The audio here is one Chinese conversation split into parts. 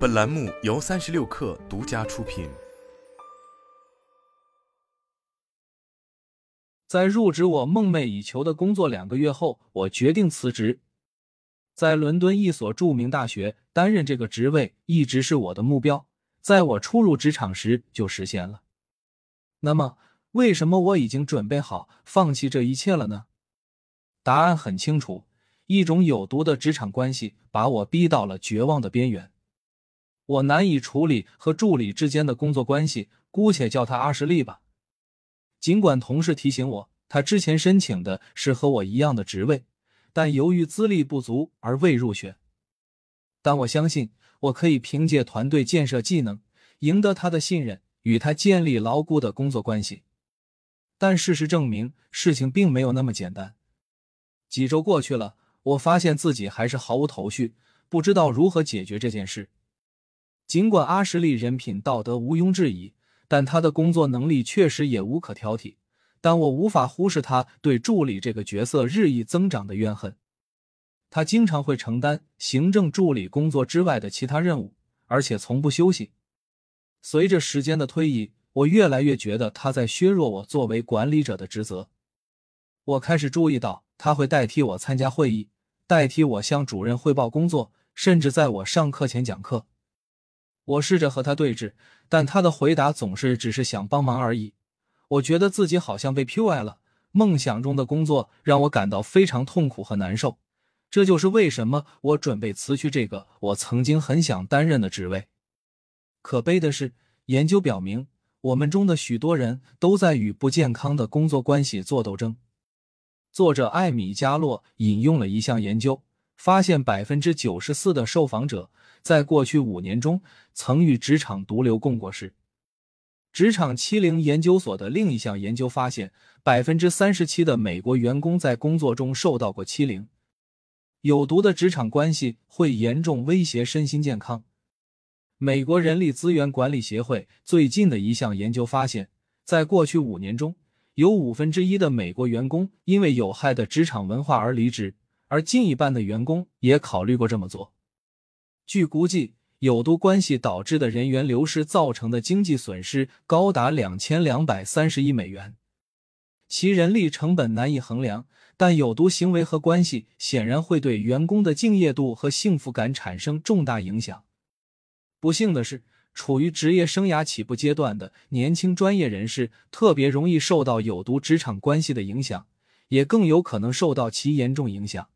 本栏目由三十六氪独家出品。在入职我梦寐以求的工作两个月后，我决定辞职。在伦敦一所著名大学担任这个职位，一直是我的目标，在我初入职场时就实现了。那么，为什么我已经准备好放弃这一切了呢？答案很清楚。一种有毒的职场关系把我逼到了绝望的边缘，我难以处理和助理之间的工作关系，姑且叫他阿什利吧。尽管同事提醒我，他之前申请的是和我一样的职位，但由于资历不足而未入选。但我相信我可以凭借团队建设技能赢得他的信任，与他建立牢固的工作关系。但事实证明，事情并没有那么简单。几周过去了。我发现自己还是毫无头绪，不知道如何解决这件事。尽管阿什利人品道德毋庸置疑，但他的工作能力确实也无可挑剔。但我无法忽视他对助理这个角色日益增长的怨恨。他经常会承担行政助理工作之外的其他任务，而且从不休息。随着时间的推移，我越来越觉得他在削弱我作为管理者的职责。我开始注意到。他会代替我参加会议，代替我向主任汇报工作，甚至在我上课前讲课。我试着和他对峙，但他的回答总是只是想帮忙而已。我觉得自己好像被 PUA 了。梦想中的工作让我感到非常痛苦和难受。这就是为什么我准备辞去这个我曾经很想担任的职位。可悲的是，研究表明，我们中的许多人都在与不健康的工作关系做斗争。作者艾米加洛引用了一项研究，发现百分之九十四的受访者在过去五年中曾与职场毒瘤共过事。职场欺凌研究所的另一项研究发现，百分之三十七的美国员工在工作中受到过欺凌。有毒的职场关系会严重威胁身心健康。美国人力资源管理协会最近的一项研究发现，在过去五年中。有五分之一的美国员工因为有害的职场文化而离职，而近一半的员工也考虑过这么做。据估计，有毒关系导致的人员流失造成的经济损失高达两千两百三十亿美元，其人力成本难以衡量。但有毒行为和关系显然会对员工的敬业度和幸福感产生重大影响。不幸的是。处于职业生涯起步阶段的年轻专业人士特别容易受到有毒职场关系的影响，也更有可能受到其严重影响。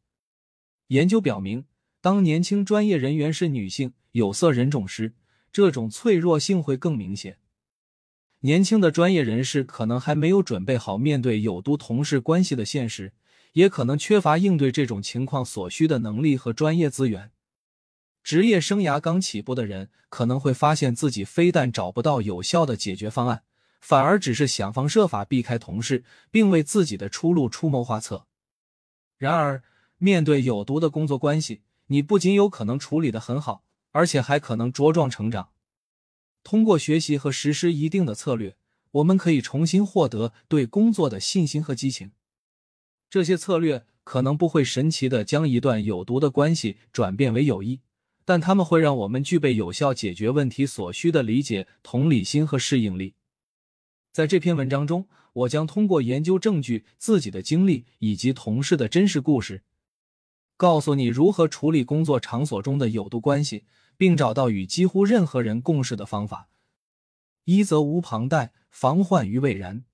研究表明，当年轻专业人员是女性、有色人种时，这种脆弱性会更明显。年轻的专业人士可能还没有准备好面对有毒同事关系的现实，也可能缺乏应对这种情况所需的能力和专业资源。职业生涯刚起步的人可能会发现自己非但找不到有效的解决方案，反而只是想方设法避开同事，并为自己的出路出谋划策。然而，面对有毒的工作关系，你不仅有可能处理的很好，而且还可能茁壮成长。通过学习和实施一定的策略，我们可以重新获得对工作的信心和激情。这些策略可能不会神奇的将一段有毒的关系转变为友谊。但他们会让我们具备有效解决问题所需的理解、同理心和适应力。在这篇文章中，我将通过研究证据、自己的经历以及同事的真实故事，告诉你如何处理工作场所中的有毒关系，并找到与几乎任何人共事的方法。一则无旁贷，防患于未然。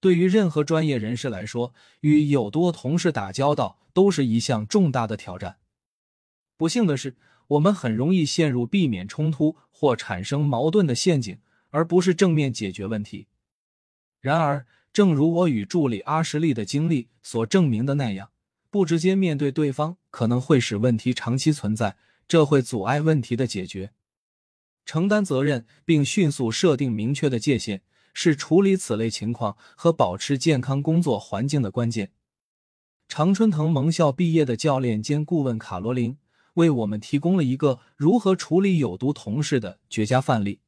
对于任何专业人士来说，与有毒同事打交道都是一项重大的挑战。不幸的是。我们很容易陷入避免冲突或产生矛盾的陷阱，而不是正面解决问题。然而，正如我与助理阿什利的经历所证明的那样，不直接面对对方可能会使问题长期存在，这会阻碍问题的解决。承担责任并迅速设定明确的界限，是处理此类情况和保持健康工作环境的关键。常春藤盟校毕业的教练兼顾问卡罗琳。为我们提供了一个如何处理有毒同事的绝佳范例。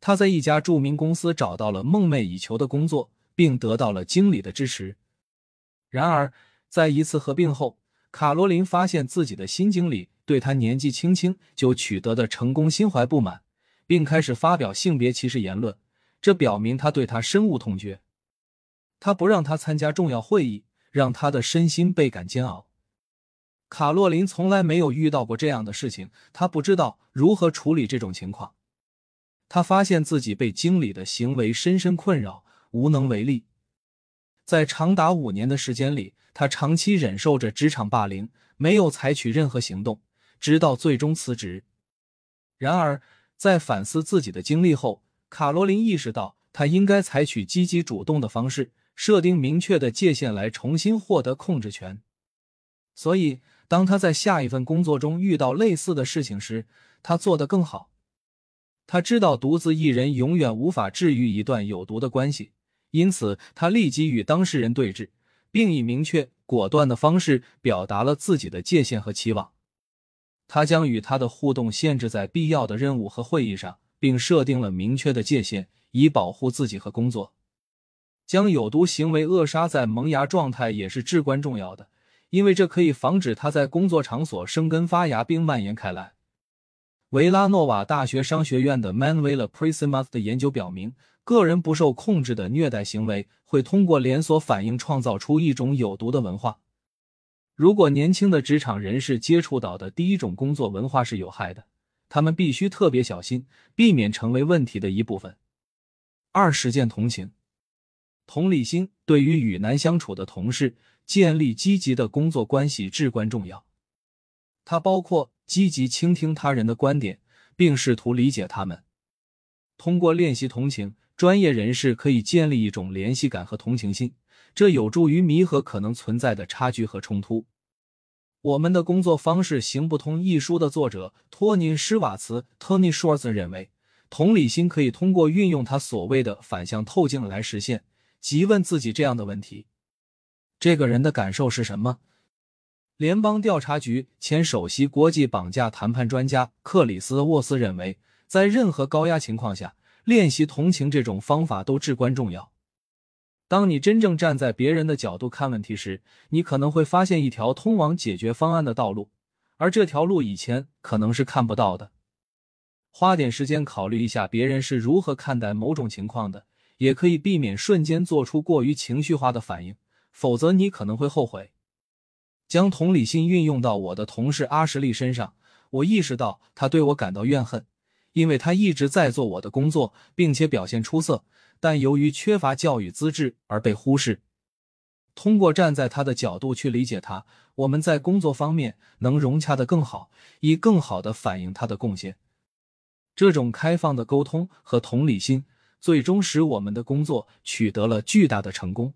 他在一家著名公司找到了梦寐以求的工作，并得到了经理的支持。然而，在一次合并后，卡罗琳发现自己的新经理对他年纪轻轻就取得的成功心怀不满，并开始发表性别歧视言论，这表明他对他深恶痛绝。他不让他参加重要会议，让他的身心倍感煎熬。卡洛琳从来没有遇到过这样的事情，她不知道如何处理这种情况。她发现自己被经理的行为深深困扰，无能为力。在长达五年的时间里，他长期忍受着职场霸凌，没有采取任何行动，直到最终辞职。然而，在反思自己的经历后，卡罗琳意识到，她应该采取积极主动的方式，设定明确的界限，来重新获得控制权。所以。当他在下一份工作中遇到类似的事情时，他做得更好。他知道独自一人永远无法治愈一段有毒的关系，因此他立即与当事人对峙，并以明确果断的方式表达了自己的界限和期望。他将与他的互动限制在必要的任务和会议上，并设定了明确的界限，以保护自己和工作。将有毒行为扼杀在萌芽状态也是至关重要的。因为这可以防止他在工作场所生根发芽并蔓延开来。维拉诺瓦大学商学院的 Manuel Prisima 的研究表明，个人不受控制的虐待行为会通过连锁反应创造出一种有毒的文化。如果年轻的职场人士接触到的第一种工作文化是有害的，他们必须特别小心，避免成为问题的一部分。二、实践同情、同理心，对于与难相处的同事。建立积极的工作关系至关重要，它包括积极倾听他人的观点，并试图理解他们。通过练习同情，专业人士可以建立一种联系感和同情心，这有助于弥合可能存在的差距和冲突。我们的工作方式行不通一书的作者托尼·施瓦茨 （Tony Schwartz） 认为，同理心可以通过运用他所谓的反向透镜来实现，即问自己这样的问题。这个人的感受是什么？联邦调查局前首席国际绑架谈判专家克里斯沃斯认为，在任何高压情况下，练习同情这种方法都至关重要。当你真正站在别人的角度看问题时，你可能会发现一条通往解决方案的道路，而这条路以前可能是看不到的。花点时间考虑一下别人是如何看待某种情况的，也可以避免瞬间做出过于情绪化的反应。否则，你可能会后悔。将同理心运用到我的同事阿什利身上，我意识到他对我感到怨恨，因为他一直在做我的工作，并且表现出色，但由于缺乏教育资质而被忽视。通过站在他的角度去理解他，我们在工作方面能融洽的更好，以更好的反映他的贡献。这种开放的沟通和同理心，最终使我们的工作取得了巨大的成功。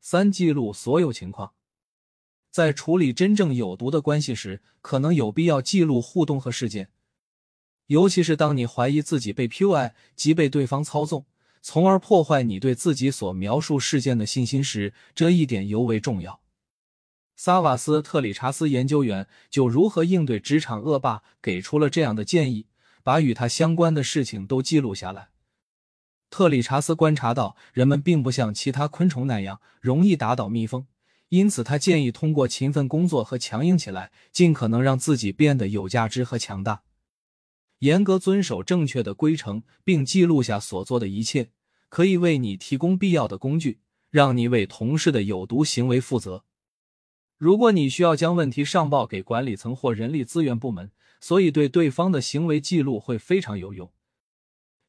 三、记录所有情况。在处理真正有毒的关系时，可能有必要记录互动和事件，尤其是当你怀疑自己被 PUI 即被对方操纵，从而破坏你对自己所描述事件的信心时，这一点尤为重要。萨瓦斯特里查斯研究员就如何应对职场恶霸给出了这样的建议：把与他相关的事情都记录下来。特里查斯观察到，人们并不像其他昆虫那样容易打倒蜜蜂，因此他建议通过勤奋工作和强硬起来，尽可能让自己变得有价值和强大。严格遵守正确的规程，并记录下所做的一切，可以为你提供必要的工具，让你为同事的有毒行为负责。如果你需要将问题上报给管理层或人力资源部门，所以对对方的行为记录会非常有用。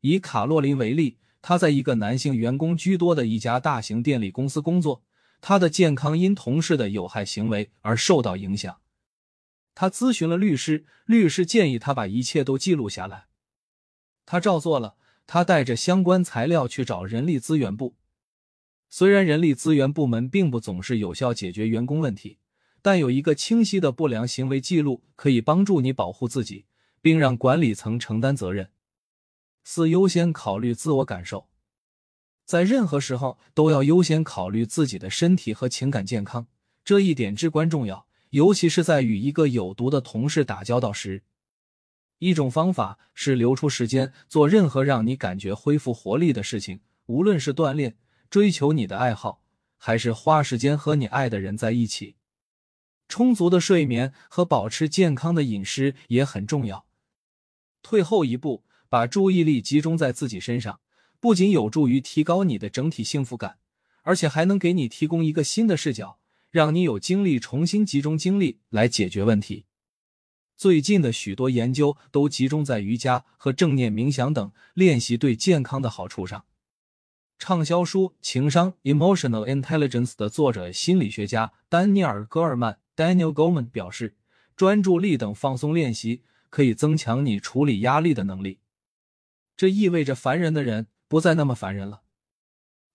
以卡洛琳为例。她在一个男性员工居多的一家大型电力公司工作，她的健康因同事的有害行为而受到影响。他咨询了律师，律师建议他把一切都记录下来。他照做了，他带着相关材料去找人力资源部。虽然人力资源部门并不总是有效解决员工问题，但有一个清晰的不良行为记录可以帮助你保护自己，并让管理层承担责任。四优先考虑自我感受，在任何时候都要优先考虑自己的身体和情感健康，这一点至关重要，尤其是在与一个有毒的同事打交道时。一种方法是留出时间做任何让你感觉恢复活力的事情，无论是锻炼、追求你的爱好，还是花时间和你爱的人在一起。充足的睡眠和保持健康的饮食也很重要。退后一步，把注意力集中在自己身上，不仅有助于提高你的整体幸福感，而且还能给你提供一个新的视角，让你有精力重新集中精力来解决问题。最近的许多研究都集中在瑜伽和正念冥想等练习对健康的好处上。畅销书《情商 （Emotional Intelligence）》的作者心理学家丹尼尔·戈尔曼 （Daniel Goleman） 表示，专注力等放松练习可以增强你处理压力的能力。这意味着烦人的人不再那么烦人了。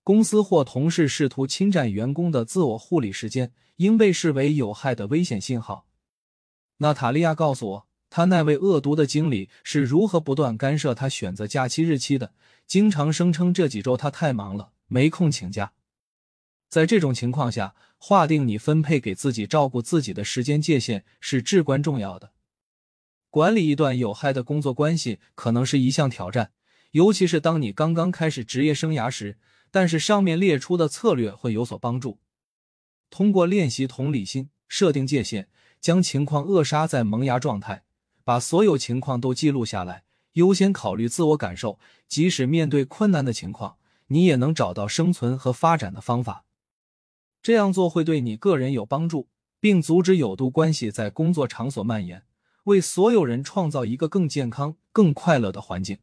公司或同事试图侵占员工的自我护理时间，应被视为有害的危险信号。娜塔莉亚告诉我，她那位恶毒的经理是如何不断干涉她选择假期日期的。经常声称这几周他太忙了，没空请假。在这种情况下，划定你分配给自己照顾自己的时间界限是至关重要的。管理一段有害的工作关系可能是一项挑战，尤其是当你刚刚开始职业生涯时。但是上面列出的策略会有所帮助。通过练习同理心，设定界限，将情况扼杀在萌芽状态，把所有情况都记录下来。优先考虑自我感受，即使面对困难的情况，你也能找到生存和发展的方法。这样做会对你个人有帮助，并阻止有毒关系在工作场所蔓延，为所有人创造一个更健康、更快乐的环境。